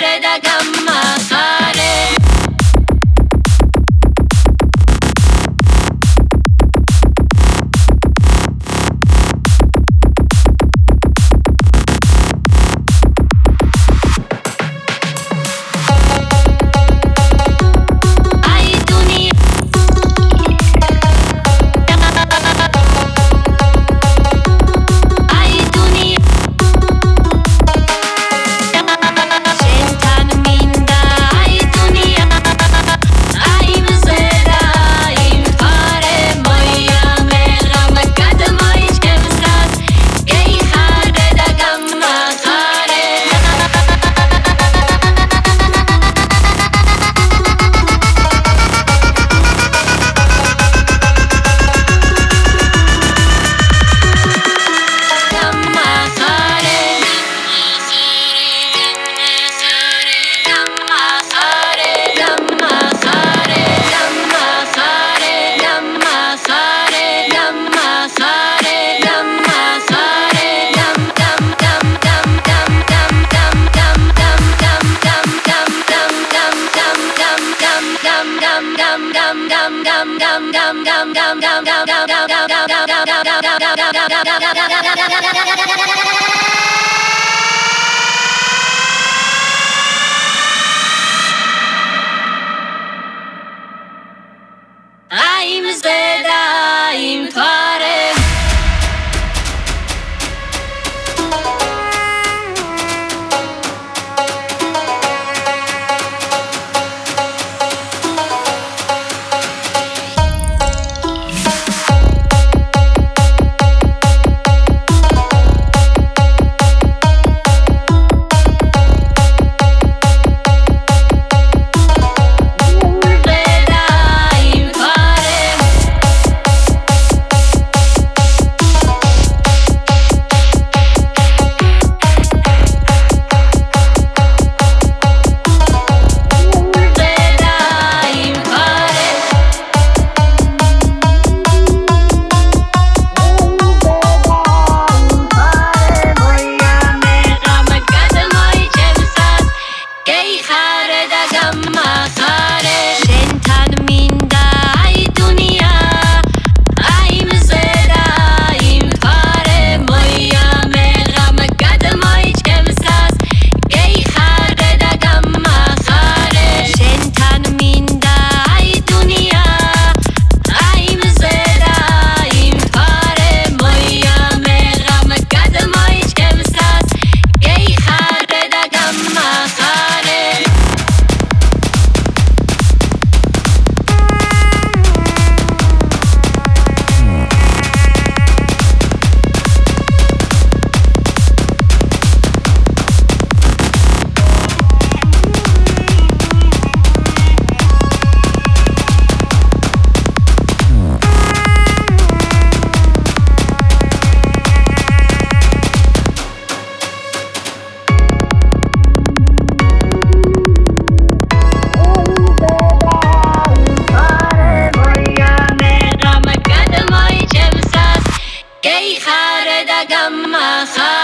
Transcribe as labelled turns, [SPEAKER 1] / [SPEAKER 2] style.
[SPEAKER 1] da da da i'm Sasa.